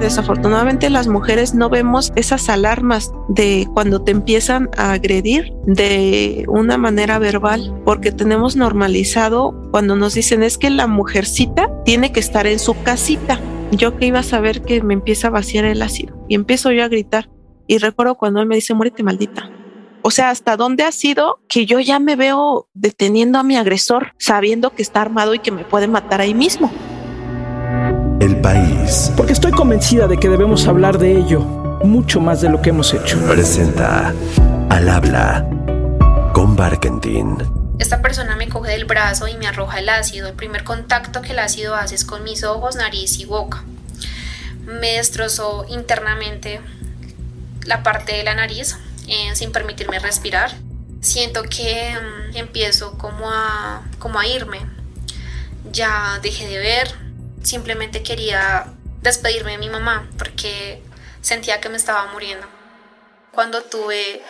Desafortunadamente las mujeres no vemos esas alarmas de cuando te empiezan a agredir de una manera verbal, porque tenemos normalizado cuando nos dicen es que la mujercita tiene que estar en su casita. Yo que iba a saber que me empieza a vaciar el ácido y empiezo yo a gritar. Y recuerdo cuando él me dice, muérete maldita. O sea, ¿hasta dónde ha sido que yo ya me veo deteniendo a mi agresor sabiendo que está armado y que me puede matar ahí mismo? El país. Porque estoy convencida de que debemos hablar de ello mucho más de lo que hemos hecho. Presenta Al habla con Barkentin. Esta persona me coge del brazo y me arroja el ácido. El primer contacto que el ácido hace es con mis ojos, nariz y boca. Me destrozó internamente la parte de la nariz eh, sin permitirme respirar. Siento que mm, empiezo como a, como a irme. Ya dejé de ver, simplemente quería despedirme de mi mamá porque sentía que me estaba muriendo. Cuando tuve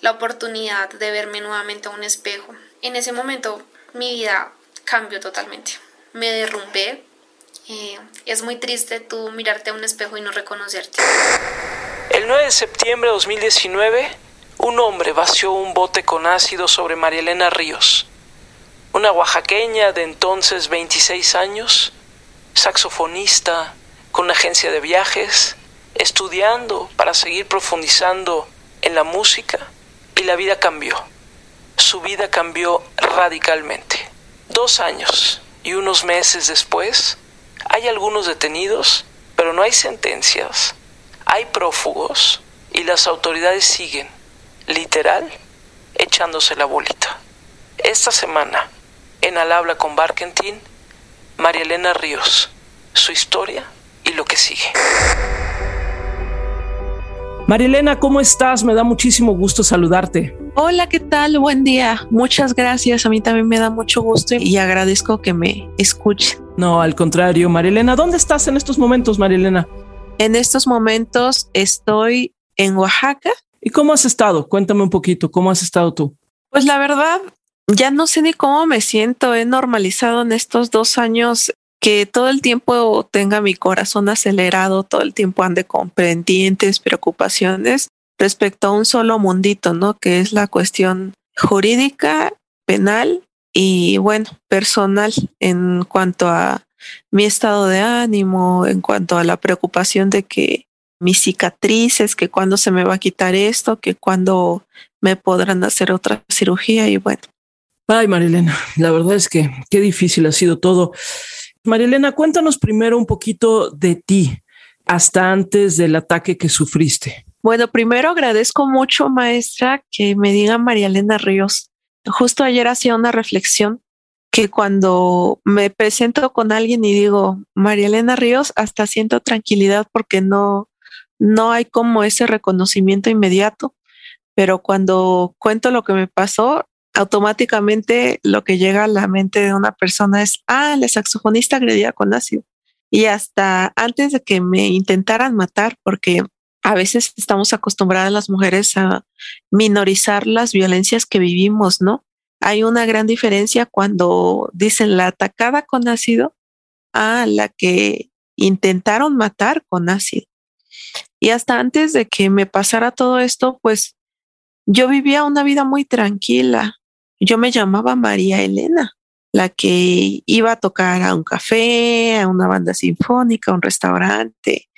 la oportunidad de verme nuevamente a un espejo, en ese momento mi vida cambió totalmente. Me derrumbé. Eh, es muy triste tú mirarte a un espejo y no reconocerte. El 9 de septiembre de 2019, un hombre vació un bote con ácido sobre María Elena Ríos, una oaxaqueña de entonces 26 años, saxofonista con una agencia de viajes, estudiando para seguir profundizando en la música y la vida cambió. Su vida cambió radicalmente. Dos años y unos meses después, hay algunos detenidos, pero no hay sentencias. Hay prófugos y las autoridades siguen, literal, echándose la bolita. Esta semana, en Al habla con Barkentin, María Elena Ríos, su historia y lo que sigue. María Elena, ¿cómo estás? Me da muchísimo gusto saludarte. Hola, ¿qué tal? Buen día. Muchas gracias. A mí también me da mucho gusto y agradezco que me escuchen. No, al contrario, María Elena, ¿dónde estás en estos momentos, María Elena? En estos momentos estoy en Oaxaca. ¿Y cómo has estado? Cuéntame un poquito, ¿cómo has estado tú? Pues la verdad, ya no sé ni cómo me siento. He normalizado en estos dos años que todo el tiempo tenga mi corazón acelerado, todo el tiempo ande con pendientes, preocupaciones respecto a un solo mundito, ¿no? Que es la cuestión jurídica, penal y bueno, personal en cuanto a mi estado de ánimo, en cuanto a la preocupación de que mis cicatrices, que cuando se me va a quitar esto, que cuando me podrán hacer otra cirugía y bueno, Ay, Marilena, la verdad es que qué difícil ha sido todo. Marilena, cuéntanos primero un poquito de ti, hasta antes del ataque que sufriste. Bueno, primero agradezco mucho, maestra, que me diga María Ríos. Justo ayer hacía una reflexión que cuando me presento con alguien y digo María Ríos, hasta siento tranquilidad porque no, no hay como ese reconocimiento inmediato. Pero cuando cuento lo que me pasó, automáticamente lo que llega a la mente de una persona es, ah, la saxofonista agredida con ácido. Y hasta antes de que me intentaran matar, porque a veces estamos acostumbradas las mujeres a minorizar las violencias que vivimos, ¿no? Hay una gran diferencia cuando dicen la atacada con ácido a la que intentaron matar con ácido. Y hasta antes de que me pasara todo esto, pues yo vivía una vida muy tranquila. Yo me llamaba María Elena, la que iba a tocar a un café, a una banda sinfónica, a un restaurante,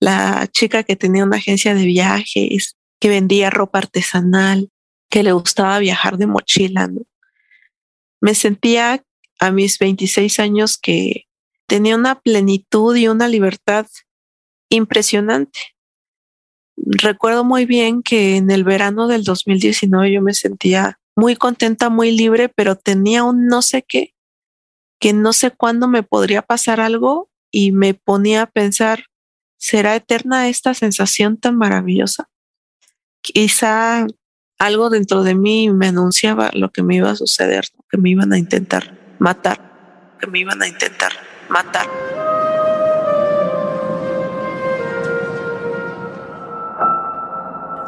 la chica que tenía una agencia de viajes, que vendía ropa artesanal, que le gustaba viajar de mochila. Me sentía a mis 26 años que tenía una plenitud y una libertad impresionante. Recuerdo muy bien que en el verano del 2019 yo me sentía muy contenta, muy libre, pero tenía un no sé qué, que no sé cuándo me podría pasar algo y me ponía a pensar, ¿será eterna esta sensación tan maravillosa? Quizá algo dentro de mí me anunciaba lo que me iba a suceder, que me iban a intentar matar, que me iban a intentar matar.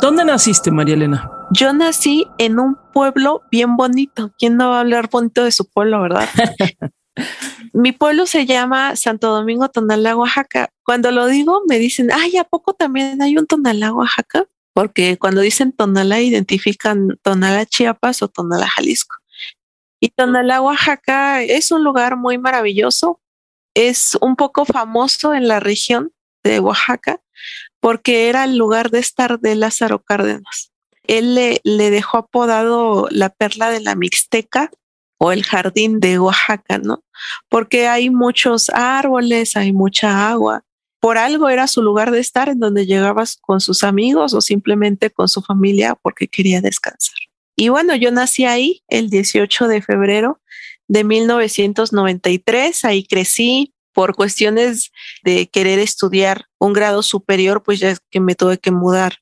¿Dónde naciste, María Elena? Yo nací en un pueblo bien bonito. ¿Quién no va a hablar bonito de su pueblo, verdad? Mi pueblo se llama Santo Domingo Tonalá, Oaxaca. Cuando lo digo, me dicen, ay, ¿a poco también hay un Tonalá, Oaxaca? Porque cuando dicen Tonalá, identifican Tonalá, Chiapas o Tonalá, Jalisco. Y Tonalá, Oaxaca es un lugar muy maravilloso. Es un poco famoso en la región de Oaxaca porque era el lugar de estar de Lázaro Cárdenas. Él le, dejó apodado la perla de la Mixteca o el jardín de Oaxaca, ¿no? Porque hay muchos árboles, hay mucha agua. Por algo era su lugar de estar en donde llegabas con sus amigos o simplemente con su familia porque quería descansar. Y bueno, yo nací ahí el 18 de febrero de 1993, ahí crecí por cuestiones de querer estudiar un grado superior, pues ya que me tuve que mudar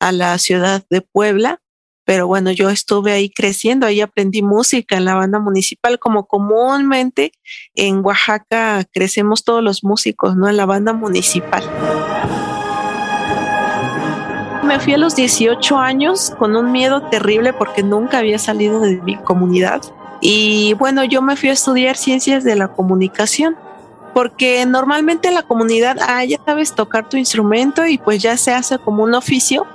a la ciudad de Puebla pero bueno, yo estuve ahí creciendo, ahí aprendí música en la banda municipal, como comúnmente en Oaxaca crecemos todos los músicos, ¿no? En la banda municipal. Me fui a los 18 años con un miedo terrible porque nunca había salido de mi comunidad. Y bueno, yo me fui a estudiar ciencias de la comunicación porque normalmente en la comunidad, ah, ya sabes tocar tu instrumento y pues ya se hace como un oficio,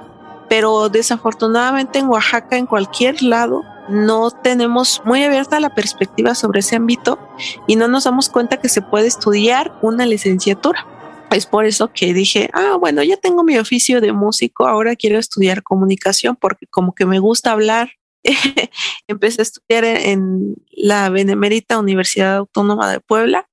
pero desafortunadamente en Oaxaca, en cualquier lado, no tenemos muy abierta la perspectiva sobre ese ámbito y no nos damos cuenta que se puede estudiar una licenciatura. Es por eso que dije, ah, bueno, ya tengo mi oficio de músico, ahora quiero estudiar comunicación porque como que me gusta hablar. Empecé a estudiar en la Benemérita Universidad Autónoma de Puebla,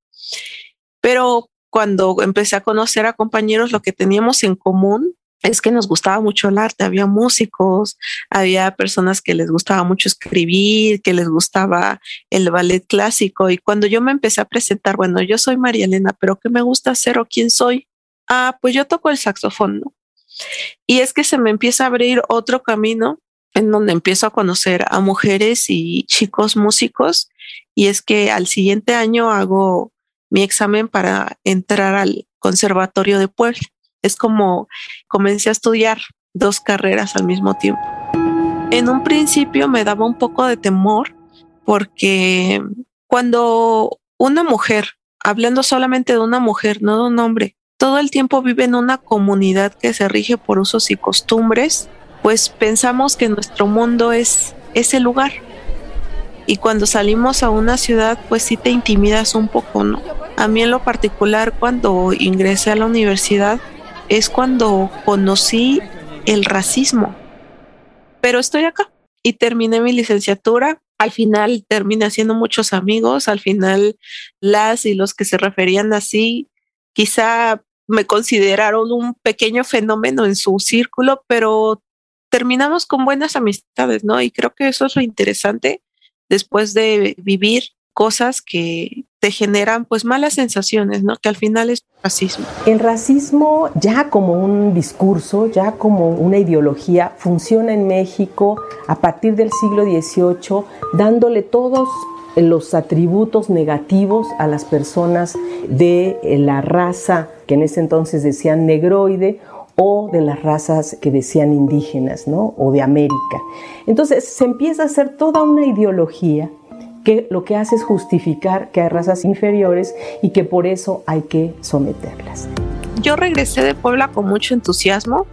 pero cuando empecé a conocer a compañeros, lo que teníamos en común es que nos gustaba mucho el arte, había músicos, había personas que les gustaba mucho escribir, que les gustaba el ballet clásico. Y cuando yo me empecé a presentar, bueno, yo soy María Elena, pero ¿qué me gusta hacer o quién soy? Ah, pues yo toco el saxofón, ¿no? Y es que se me empieza a abrir otro camino en donde empiezo a conocer a mujeres y chicos músicos. Y es que al siguiente año hago mi examen para entrar al Conservatorio de Puebla es como comencé a estudiar dos carreras al mismo tiempo. En un principio me daba un poco de temor porque cuando una mujer, hablando solamente de una mujer, no de un hombre, todo el tiempo vive en una comunidad que se rige por usos y costumbres, pues pensamos que nuestro mundo es ese lugar. Y cuando salimos a una ciudad, pues sí te intimidas un poco, ¿no? A mí en lo particular, cuando ingresé a la universidad, es cuando conocí el racismo. Pero estoy acá y terminé mi licenciatura. Al final terminé haciendo muchos amigos. Al final las y los que se referían así, quizá me consideraron un pequeño fenómeno en su círculo, pero terminamos con buenas amistades, ¿no? Y creo que eso es lo interesante después de vivir cosas que generan pues malas sensaciones, ¿no? Que al final es racismo. El racismo ya como un discurso, ya como una ideología, funciona en México a partir del siglo XVIII, dándole todos los atributos negativos a las personas de la raza que en ese entonces decían negroide o de las razas que decían indígenas, ¿no? O de América. Entonces se empieza a hacer toda una ideología que lo que hace es justificar que hay razas inferiores y que por eso hay que someterlas. Yo regresé de Puebla con mucho entusiasmo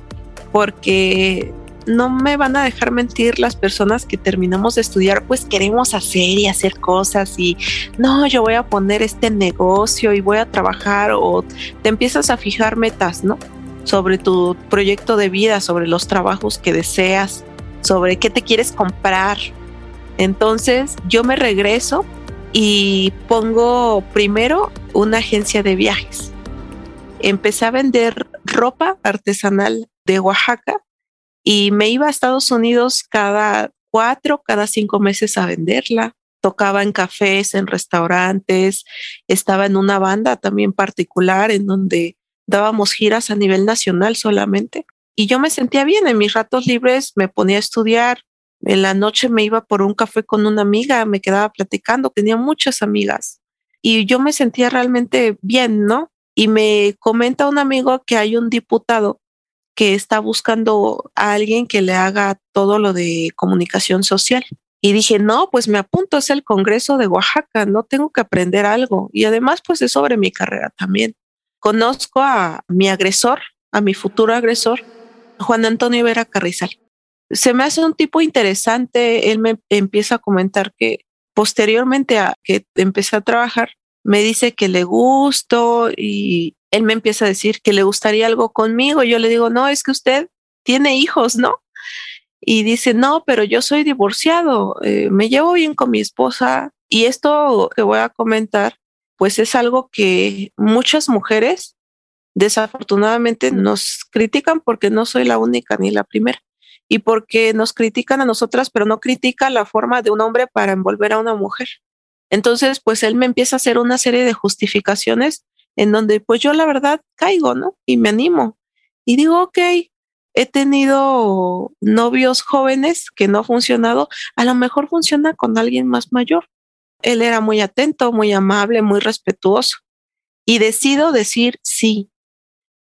porque no me van a dejar mentir las personas que terminamos de estudiar, pues queremos hacer y hacer cosas y no, yo voy a poner este negocio y voy a trabajar o te empiezas a fijar metas, ¿no? Sobre tu proyecto de vida, sobre los trabajos que deseas, sobre qué te quieres comprar, entonces yo me regreso y pongo primero una agencia de viajes. Empecé a vender ropa artesanal de Oaxaca y me iba a Estados Unidos cada cuatro, cada cinco meses a venderla. Tocaba en cafés, en restaurantes, estaba en una banda también particular en donde dábamos giras a nivel nacional solamente. Y yo me sentía bien, en mis ratos libres me ponía a estudiar, en la noche me iba por un café con una amiga, me quedaba platicando, tenía muchas amigas y yo me sentía realmente bien, ¿no? Y me comenta un amigo que hay un diputado que está buscando a alguien que le haga todo lo de comunicación social. Y dije, no, pues me apunto, es el Congreso de Oaxaca, no tengo que aprender algo. Y además, pues es sobre mi carrera también. Conozco a mi agresor, a mi futuro agresor, Juan Antonio Vera Carrizal. Se me hace un tipo interesante, él me empieza a comentar que posteriormente a que empecé a trabajar, me dice que le gusto y él me empieza a decir que le gustaría algo conmigo. Yo le digo, no, es que usted tiene hijos, ¿no? y dice, no, pero yo soy divorciado, eh, me llevo bien con mi esposa y esto que voy a comentar, pues es algo que muchas mujeres desafortunadamente nos critican porque no soy la única ni la primera y porque nos critican a nosotras, pero no critican la forma de un hombre para envolver a una mujer. Entonces, pues él me empieza a hacer una serie de justificaciones en donde pues yo la verdad caigo, ¿no? Y me animo. Y digo, ok, he tenido novios jóvenes que no ha funcionado, a lo mejor funciona con alguien más mayor. Él era muy atento, muy amable, muy respetuoso y decido decir sí,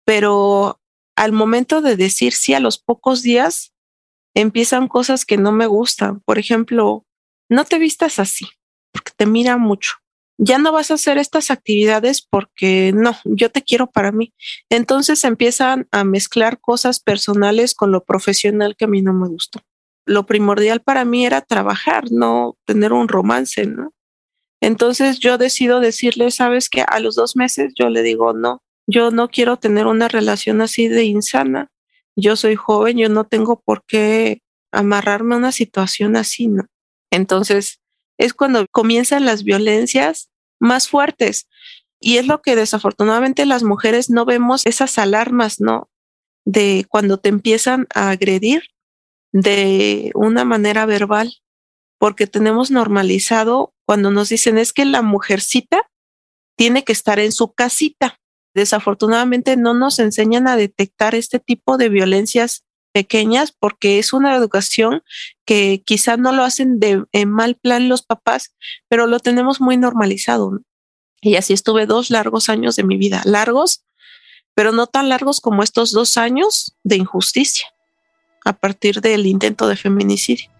pero al momento de decir sí a los pocos días empiezan cosas que no me gustan. Por ejemplo, no te vistas así porque te mira mucho ya no vas a hacer estas actividades porque no, yo te quiero para mí. Entonces empiezan a mezclar cosas personales con lo profesional que a mí no me gustó. Lo primordial para mí era trabajar, no tener un romance, ¿no? Entonces yo decido decirle, sabes que a los dos meses yo le digo, no, yo no quiero tener una relación así de insana. Yo soy joven, yo no tengo por qué amarrarme a una situación así, ¿no? Entonces, es cuando comienzan las violencias más fuertes. Y es lo que desafortunadamente las mujeres no vemos esas alarmas, ¿no? De cuando te empiezan a agredir de una manera verbal, porque tenemos normalizado cuando nos dicen es que la mujercita tiene que estar en su casita. Desafortunadamente no nos enseñan a detectar este tipo de violencias pequeñas porque es una educación que quizá no lo hacen de en mal plan los papás, pero lo tenemos muy normalizado. Y así estuve dos largos años de mi vida, largos, pero no tan largos como estos dos años de injusticia a partir del intento de feminicidio.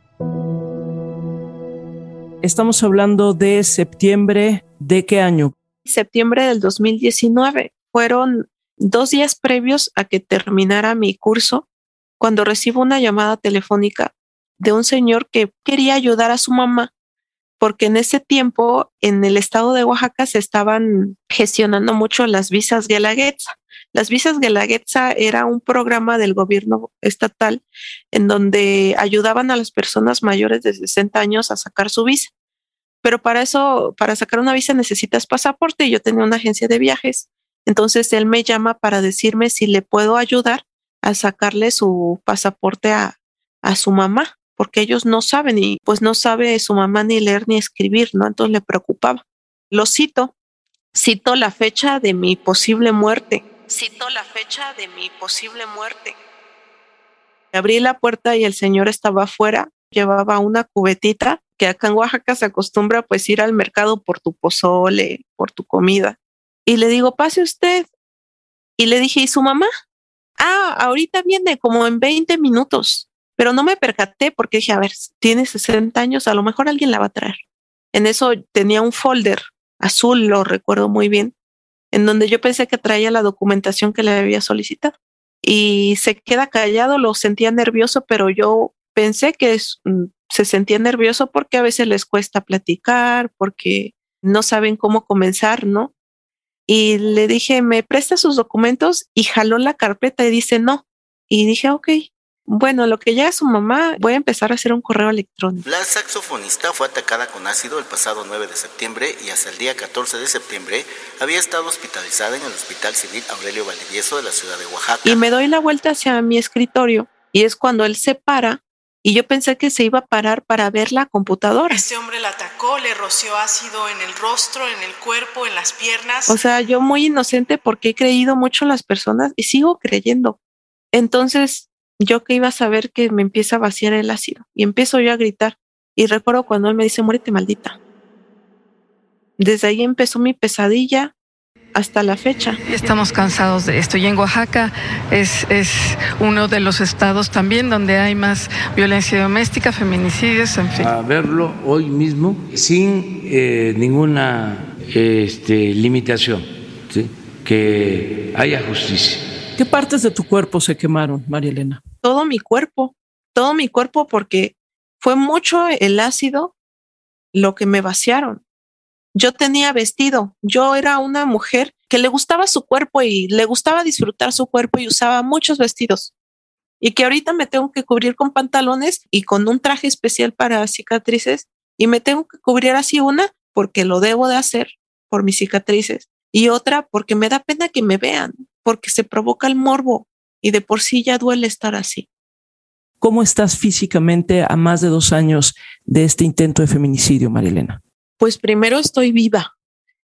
Estamos hablando de septiembre de qué año? Septiembre del 2019. Fueron dos días previos a que terminara mi curso cuando recibo una llamada telefónica de un señor que quería ayudar a su mamá, porque en ese tiempo en el estado de Oaxaca se estaban gestionando mucho las visas Guelaguetza. Las visas Guelaguetza era un programa del gobierno estatal en donde ayudaban a las personas mayores de 60 años a sacar su visa. Pero para eso, para sacar una visa necesitas pasaporte y yo tenía una agencia de viajes. Entonces él me llama para decirme si le puedo ayudar a sacarle su pasaporte a, a su mamá, porque ellos no saben y pues no sabe su mamá ni leer ni escribir, ¿no? Entonces le preocupaba. Lo cito, cito la fecha de mi posible muerte, cito la fecha de mi posible muerte. Abrí la puerta y el señor estaba afuera, llevaba una cubetita, que acá en Oaxaca se acostumbra pues ir al mercado por tu pozole, por tu comida. Y le digo, pase usted. Y le dije, ¿y su mamá? ah, ahorita viene como en 20 minutos, pero no me percaté porque dije, a ver, tiene 60 años, a lo mejor alguien la va a traer. En eso tenía un folder azul, lo recuerdo muy bien, en donde yo pensé que traía la documentación que le había solicitado. Y se queda callado, lo sentía nervioso, pero yo pensé que mm, se sentía nervioso porque a veces les cuesta platicar, porque no saben cómo comenzar, ¿no? Y le dije, ¿me presta sus documentos? Y jaló la carpeta y dice, no. Y dije, ok, bueno, lo que ya es su mamá, voy a empezar a hacer un correo electrónico. La saxofonista fue atacada con ácido el pasado 9 de septiembre y hasta el día 14 de septiembre había estado hospitalizada en el Hospital Civil Aurelio Valdivieso de la ciudad de Oaxaca. Y me doy la vuelta hacia mi escritorio y es cuando él se para y yo pensé que se iba a parar para ver la computadora. Este hombre la atacó, le roció ácido en el rostro, en el cuerpo, en las piernas. O sea, yo muy inocente porque he creído mucho en las personas y sigo creyendo. Entonces, yo que iba a saber que me empieza a vaciar el ácido y empiezo yo a gritar. Y recuerdo cuando él me dice, muérete maldita. Desde ahí empezó mi pesadilla. Hasta la fecha. Estamos cansados de esto y en Oaxaca es, es uno de los estados también donde hay más violencia doméstica, feminicidios, en fin. A verlo hoy mismo sin eh, ninguna este, limitación, ¿sí? que haya justicia. ¿Qué partes de tu cuerpo se quemaron, María Elena? Todo mi cuerpo, todo mi cuerpo porque fue mucho el ácido lo que me vaciaron. Yo tenía vestido, yo era una mujer que le gustaba su cuerpo y le gustaba disfrutar su cuerpo y usaba muchos vestidos. Y que ahorita me tengo que cubrir con pantalones y con un traje especial para cicatrices y me tengo que cubrir así una porque lo debo de hacer por mis cicatrices y otra porque me da pena que me vean, porque se provoca el morbo y de por sí ya duele estar así. ¿Cómo estás físicamente a más de dos años de este intento de feminicidio, Marilena? Pues primero estoy viva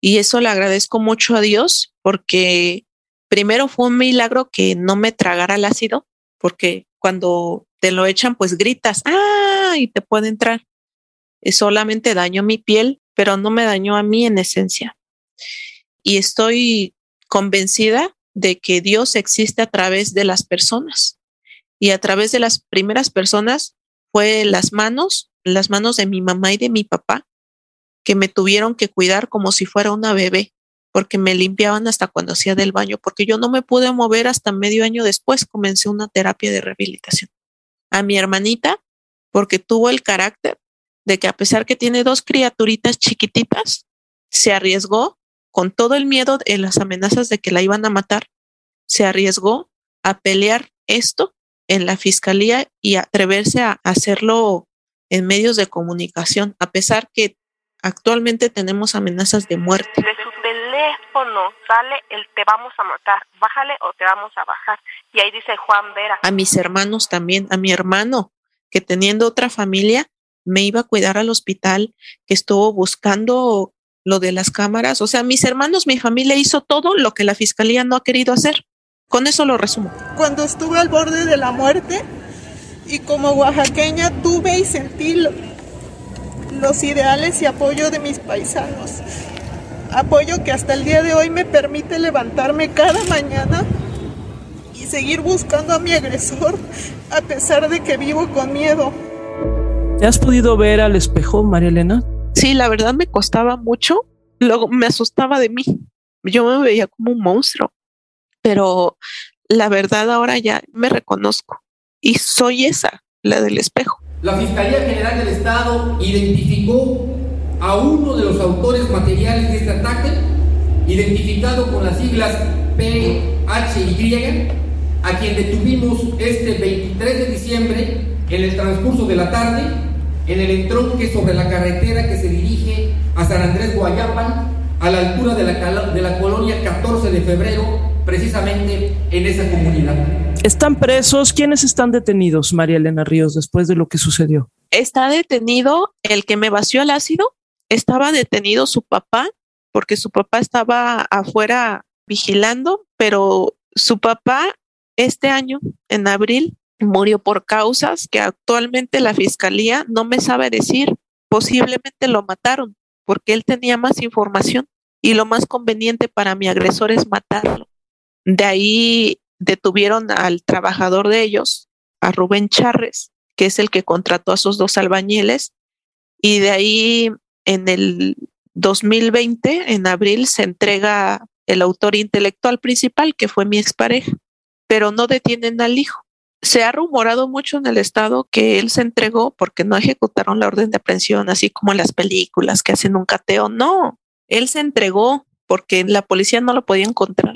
y eso le agradezco mucho a Dios porque primero fue un milagro que no me tragara el ácido, porque cuando te lo echan, pues gritas, ah, y te puede entrar. Solamente dañó mi piel, pero no me dañó a mí en esencia. Y estoy convencida de que Dios existe a través de las personas. Y a través de las primeras personas fue las manos, las manos de mi mamá y de mi papá, que me tuvieron que cuidar como si fuera una bebé, porque me limpiaban hasta cuando hacía del baño, porque yo no me pude mover hasta medio año después, comencé una terapia de rehabilitación. A mi hermanita, porque tuvo el carácter de que a pesar que tiene dos criaturitas chiquititas, se arriesgó con todo el miedo en las amenazas de que la iban a matar, se arriesgó a pelear esto en la fiscalía y atreverse a hacerlo en medios de comunicación, a pesar que Actualmente tenemos amenazas de muerte. De su teléfono sale el te vamos a matar, bájale o te vamos a bajar. Y ahí dice Juan Vera. A mis hermanos también, a mi hermano, que teniendo otra familia, me iba a cuidar al hospital, que estuvo buscando lo de las cámaras. O sea, mis hermanos, mi familia hizo todo lo que la fiscalía no ha querido hacer. Con eso lo resumo. Cuando estuve al borde de la muerte y como oaxaqueña tuve y sentí los ideales y apoyo de mis paisanos. Apoyo que hasta el día de hoy me permite levantarme cada mañana y seguir buscando a mi agresor a pesar de que vivo con miedo. ¿Te has podido ver al espejo, María Elena? Sí, la verdad me costaba mucho. Luego me asustaba de mí. Yo me veía como un monstruo. Pero la verdad ahora ya me reconozco y soy esa, la del espejo. La Fiscalía General del Estado identificó a uno de los autores materiales de este ataque, identificado con las siglas PHY, a quien detuvimos este 23 de diciembre en el transcurso de la tarde en el entronque sobre la carretera que se dirige a San Andrés Guayapan, a la altura de la, de la colonia 14 de febrero, precisamente en esa comunidad. ¿Están presos? ¿Quiénes están detenidos, María Elena Ríos, después de lo que sucedió? Está detenido el que me vació el ácido, estaba detenido su papá, porque su papá estaba afuera vigilando, pero su papá este año, en abril, murió por causas que actualmente la fiscalía no me sabe decir. Posiblemente lo mataron porque él tenía más información y lo más conveniente para mi agresor es matarlo. De ahí detuvieron al trabajador de ellos, a Rubén Charres, que es el que contrató a esos dos albañiles, y de ahí en el 2020, en abril, se entrega el autor intelectual principal, que fue mi expareja, pero no detienen al hijo. Se ha rumorado mucho en el estado que él se entregó porque no ejecutaron la orden de aprehensión, así como en las películas que hacen un cateo. No, él se entregó porque la policía no lo podía encontrar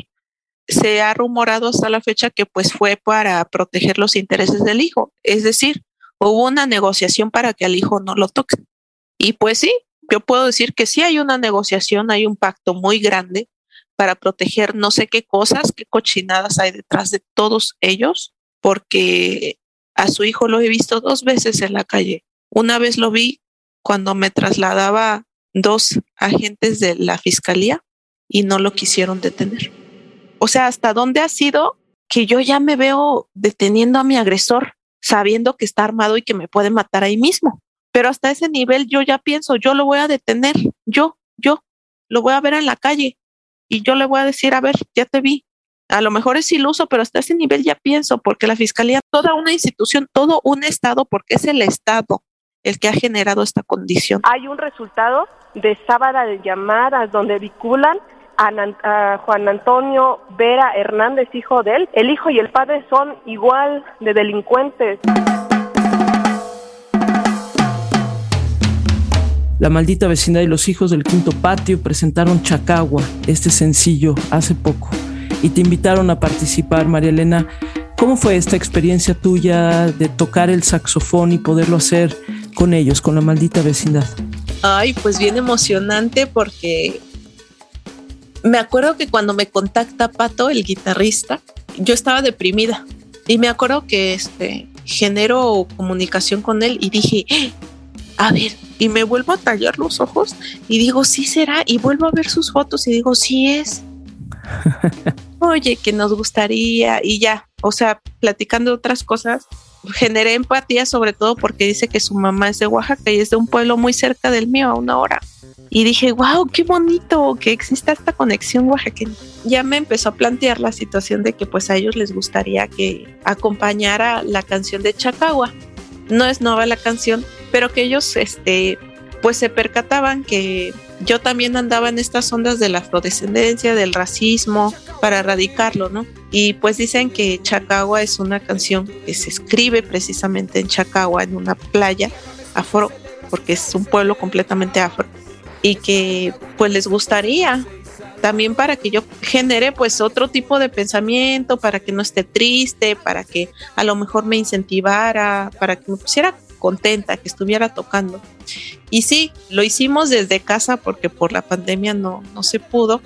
se ha rumorado hasta la fecha que pues fue para proteger los intereses del hijo. Es decir, hubo una negociación para que al hijo no lo toque. Y pues sí, yo puedo decir que sí hay una negociación, hay un pacto muy grande para proteger no sé qué cosas, qué cochinadas hay detrás de todos ellos, porque a su hijo lo he visto dos veces en la calle. Una vez lo vi cuando me trasladaba dos agentes de la fiscalía y no lo quisieron detener. O sea, ¿hasta dónde ha sido que yo ya me veo deteniendo a mi agresor, sabiendo que está armado y que me puede matar ahí mismo? Pero hasta ese nivel yo ya pienso, yo lo voy a detener, yo, yo, lo voy a ver en la calle y yo le voy a decir, a ver, ya te vi. A lo mejor es iluso, pero hasta ese nivel ya pienso, porque la fiscalía, toda una institución, todo un Estado, porque es el Estado el que ha generado esta condición. Hay un resultado de sábado de llamadas donde vinculan a, Juan Antonio Vera Hernández, hijo de él. El hijo y el padre son igual de delincuentes. La maldita vecindad y los hijos del quinto patio presentaron Chacagua, este sencillo, hace poco. Y te invitaron a participar, María Elena. ¿Cómo fue esta experiencia tuya de tocar el saxofón y poderlo hacer con ellos, con la maldita vecindad? Ay, pues bien emocionante porque me acuerdo que cuando me contacta Pato, el guitarrista, yo estaba deprimida y me acuerdo que este genero comunicación con él y dije, a ver, y me vuelvo a tallar los ojos y digo, sí será, y vuelvo a ver sus fotos y digo, sí es. Oye, que nos gustaría y ya, o sea, platicando otras cosas, generé empatía sobre todo porque dice que su mamá es de Oaxaca y es de un pueblo muy cerca del mío, a una hora. Y dije, wow, qué bonito que exista esta conexión oaxaqueña. Ya me empezó a plantear la situación de que pues a ellos les gustaría que acompañara la canción de Chacagua. No es nueva la canción, pero que ellos este, pues se percataban que yo también andaba en estas ondas de la afrodescendencia, del racismo, para erradicarlo, ¿no? Y pues dicen que Chacagua es una canción que se escribe precisamente en Chacagua, en una playa afro, porque es un pueblo completamente afro, y que pues les gustaría también para que yo genere pues otro tipo de pensamiento, para que no esté triste, para que a lo mejor me incentivara, para que me pusiera contenta, que estuviera tocando. Y sí, lo hicimos desde casa porque por la pandemia no, no se pudo,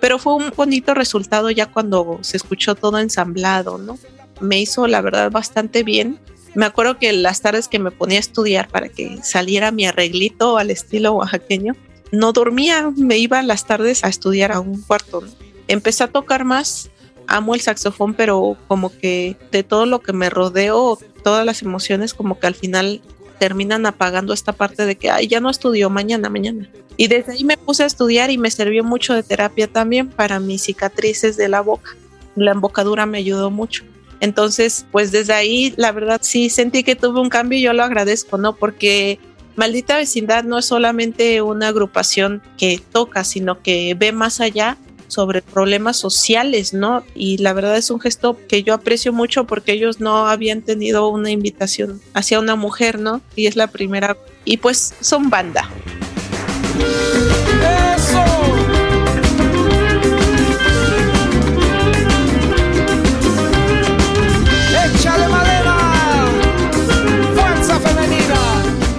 pero fue un bonito resultado ya cuando se escuchó todo ensamblado, ¿no? Me hizo la verdad bastante bien. Me acuerdo que las tardes que me ponía a estudiar para que saliera mi arreglito al estilo oaxaqueño, no dormía, me iba las tardes a estudiar a un cuarto. Empecé a tocar más, amo el saxofón, pero como que de todo lo que me rodeo, todas las emociones, como que al final terminan apagando esta parte de que, ay, ya no estudio mañana, mañana. Y desde ahí me puse a estudiar y me sirvió mucho de terapia también para mis cicatrices de la boca. La embocadura me ayudó mucho. Entonces, pues desde ahí, la verdad sí sentí que tuve un cambio y yo lo agradezco, ¿no? Porque Maldita Vecindad no es solamente una agrupación que toca, sino que ve más allá sobre problemas sociales, ¿no? Y la verdad es un gesto que yo aprecio mucho porque ellos no habían tenido una invitación hacia una mujer, ¿no? Y es la primera. Y pues son banda.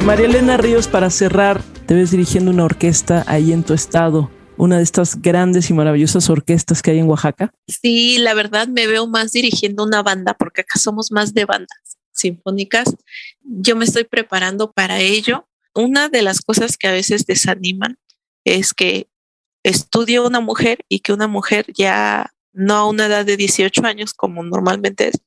María Elena Ríos, para cerrar, te ves dirigiendo una orquesta ahí en tu estado una de estas grandes y maravillosas orquestas que hay en Oaxaca? Sí, la verdad me veo más dirigiendo una banda porque acá somos más de bandas sinfónicas. Yo me estoy preparando para ello. Una de las cosas que a veces desaniman es que estudie una mujer y que una mujer ya no a una edad de 18 años como normalmente es,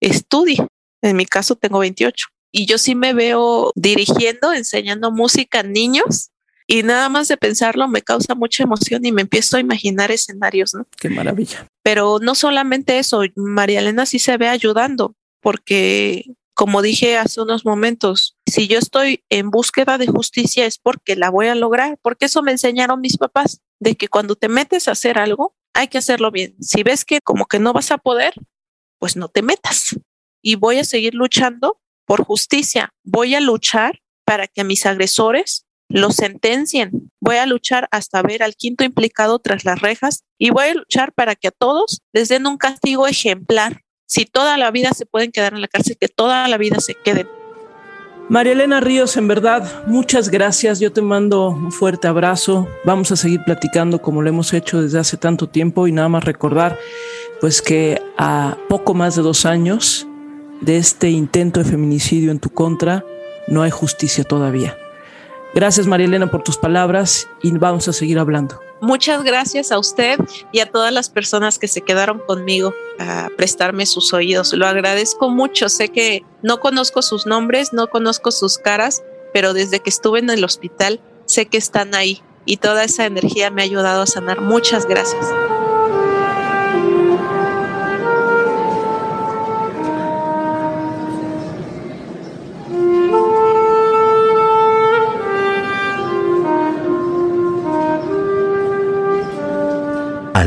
estudie. En mi caso tengo 28 y yo sí me veo dirigiendo, enseñando música a niños y nada más de pensarlo me causa mucha emoción y me empiezo a imaginar escenarios, ¿no? Qué maravilla. Pero no solamente eso, María Elena sí se ve ayudando, porque como dije hace unos momentos, si yo estoy en búsqueda de justicia es porque la voy a lograr, porque eso me enseñaron mis papás, de que cuando te metes a hacer algo, hay que hacerlo bien. Si ves que como que no vas a poder, pues no te metas. Y voy a seguir luchando por justicia. Voy a luchar para que mis agresores lo sentencien. Voy a luchar hasta ver al quinto implicado tras las rejas y voy a luchar para que a todos les den un castigo ejemplar. Si toda la vida se pueden quedar en la cárcel, que toda la vida se queden. María Elena Ríos, en verdad, muchas gracias. Yo te mando un fuerte abrazo. Vamos a seguir platicando como lo hemos hecho desde hace tanto tiempo y nada más recordar, pues que a poco más de dos años de este intento de feminicidio en tu contra, no hay justicia todavía. Gracias María Elena por tus palabras y vamos a seguir hablando. Muchas gracias a usted y a todas las personas que se quedaron conmigo a prestarme sus oídos. Lo agradezco mucho. Sé que no conozco sus nombres, no conozco sus caras, pero desde que estuve en el hospital sé que están ahí y toda esa energía me ha ayudado a sanar. Muchas gracias.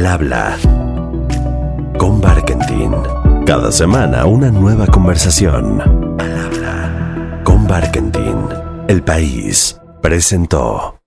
Habla con Barkentin. Cada semana una nueva conversación. Al habla con Barkentin. El país presentó.